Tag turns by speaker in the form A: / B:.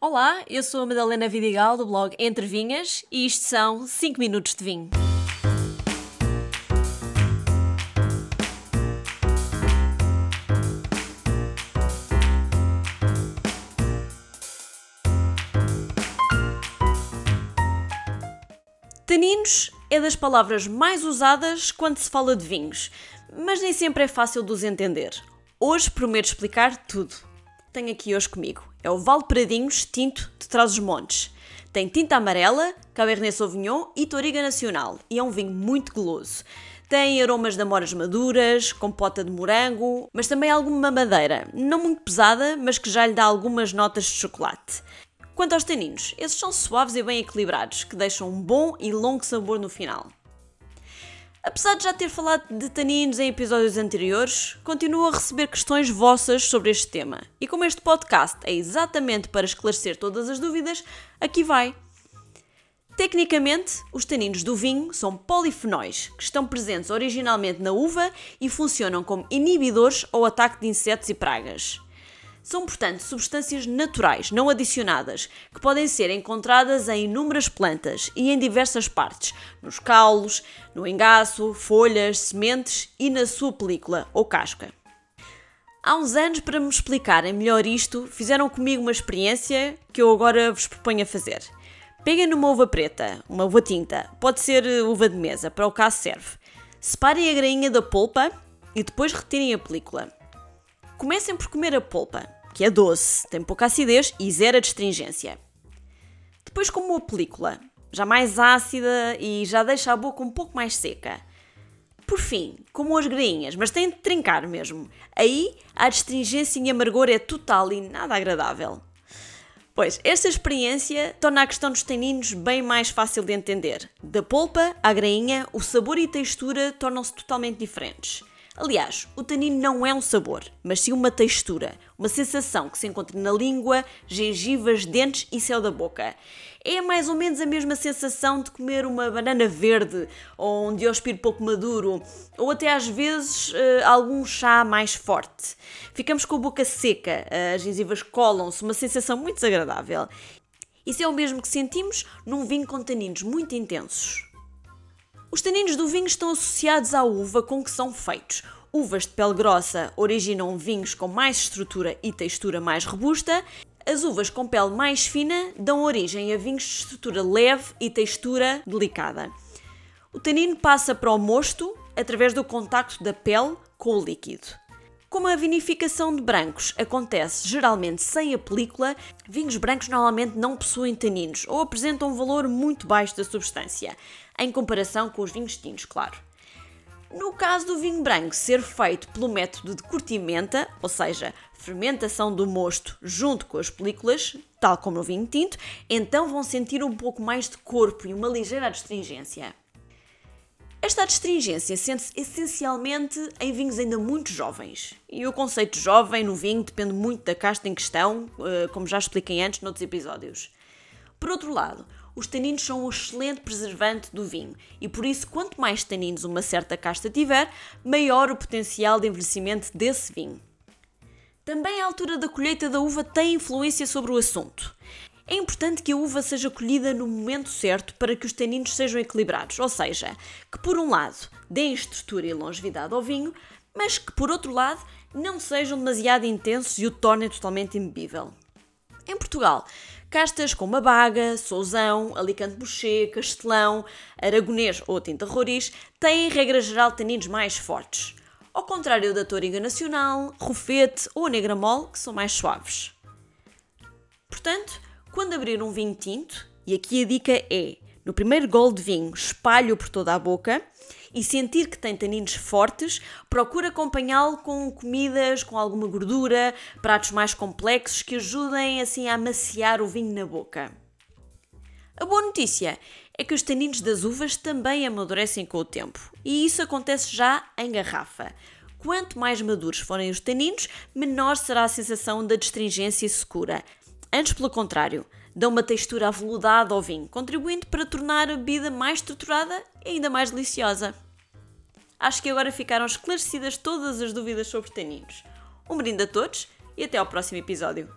A: Olá, eu sou a Madalena Vidigal do blog Entre Vinhas e isto são 5 minutos de vinho. Taninos é das palavras mais usadas quando se fala de vinhos, mas nem sempre é fácil de os entender. Hoje prometo explicar tudo. Tenho aqui hoje comigo. É o Val Pradinhos Tinto de Trás-os-Montes. Tem tinta amarela, Cabernet Sauvignon e Toriga Nacional. E é um vinho muito goloso. Tem aromas de amoras maduras, compota de morango, mas também alguma madeira. Não muito pesada, mas que já lhe dá algumas notas de chocolate. Quanto aos taninos, esses são suaves e bem equilibrados, que deixam um bom e longo sabor no final. Apesar de já ter falado de taninos em episódios anteriores, continuo a receber questões vossas sobre este tema. E como este podcast é exatamente para esclarecer todas as dúvidas, aqui vai. Tecnicamente, os taninos do vinho são polifenóis, que estão presentes originalmente na uva e funcionam como inibidores ao ataque de insetos e pragas. São, portanto, substâncias naturais, não adicionadas, que podem ser encontradas em inúmeras plantas e em diversas partes, nos caulos, no engaço, folhas, sementes e na sua película ou casca. Há uns anos, para me explicarem melhor isto, fizeram comigo uma experiência que eu agora vos proponho a fazer. Peguem numa uva preta, uma uva tinta, pode ser uva de mesa, para o caso serve. Separem a grainha da polpa e depois retirem a película. Comecem por comer a polpa que é doce, tem pouca acidez e zero astringência. Depois como a película, já mais ácida e já deixa a boca um pouco mais seca. Por fim, como as grainhas, mas tem de trincar mesmo. Aí a astringência e amargor é total e nada agradável. Pois, esta experiência torna a questão dos taninos bem mais fácil de entender. Da polpa à grainha, o sabor e textura tornam-se totalmente diferentes. Aliás, o tanino não é um sabor, mas sim uma textura, uma sensação que se encontra na língua, gengivas, dentes e céu da boca. É mais ou menos a mesma sensação de comer uma banana verde ou um diospiro pouco maduro, ou até às vezes uh, algum chá mais forte. Ficamos com a boca seca, as gengivas colam-se, uma sensação muito desagradável. Isso é o mesmo que sentimos num vinho com taninos muito intensos. Os taninos do vinho estão associados à uva com que são feitos. Uvas de pele grossa originam vinhos com mais estrutura e textura mais robusta. As uvas com pele mais fina dão origem a vinhos de estrutura leve e textura delicada. O tanino passa para o mosto através do contacto da pele com o líquido. Como a vinificação de brancos acontece geralmente sem a película, vinhos brancos normalmente não possuem taninos ou apresentam um valor muito baixo da substância, em comparação com os vinhos tintos, claro. No caso do vinho branco ser feito pelo método de curtimenta, ou seja, fermentação do mosto junto com as películas, tal como no vinho tinto, então vão sentir um pouco mais de corpo e uma ligeira adstringência. Esta adstringência sente-se essencialmente em vinhos ainda muito jovens. E o conceito de jovem no vinho depende muito da casta em questão, eh, como já expliquei antes noutros episódios. Por outro lado, os taninos são um excelente preservante do vinho e por isso, quanto mais taninos uma certa casta tiver, maior o potencial de envelhecimento desse vinho. Também a altura da colheita da uva tem influência sobre o assunto. É importante que a uva seja colhida no momento certo para que os taninos sejam equilibrados, ou seja, que por um lado deem estrutura e longevidade ao vinho, mas que por outro lado não sejam demasiado intensos e o tornem totalmente imbebível. Em Portugal, castas como a Baga, Sousão, Alicante Boucher, Castelão, Aragonês ou Tinta Roriz têm, regra geral, taninos mais fortes. Ao contrário da Toriga Nacional, Rufete ou Negra Mole, que são mais suaves. Portanto, quando abrir um vinho tinto, e aqui a dica é: no primeiro gol de vinho, espalhe-o por toda a boca e sentir que tem taninos fortes, procure acompanhá-lo com comidas com alguma gordura, pratos mais complexos que ajudem assim a amaciar o vinho na boca. A boa notícia é que os taninos das uvas também amadurecem com o tempo, e isso acontece já em garrafa. Quanto mais maduros forem os taninos, menor será a sensação da destringência segura, Antes, pelo contrário, dão uma textura aveludada ao vinho, contribuindo para tornar a bebida mais estruturada e ainda mais deliciosa. Acho que agora ficaram esclarecidas todas as dúvidas sobre taninos. Um brinde a todos e até ao próximo episódio.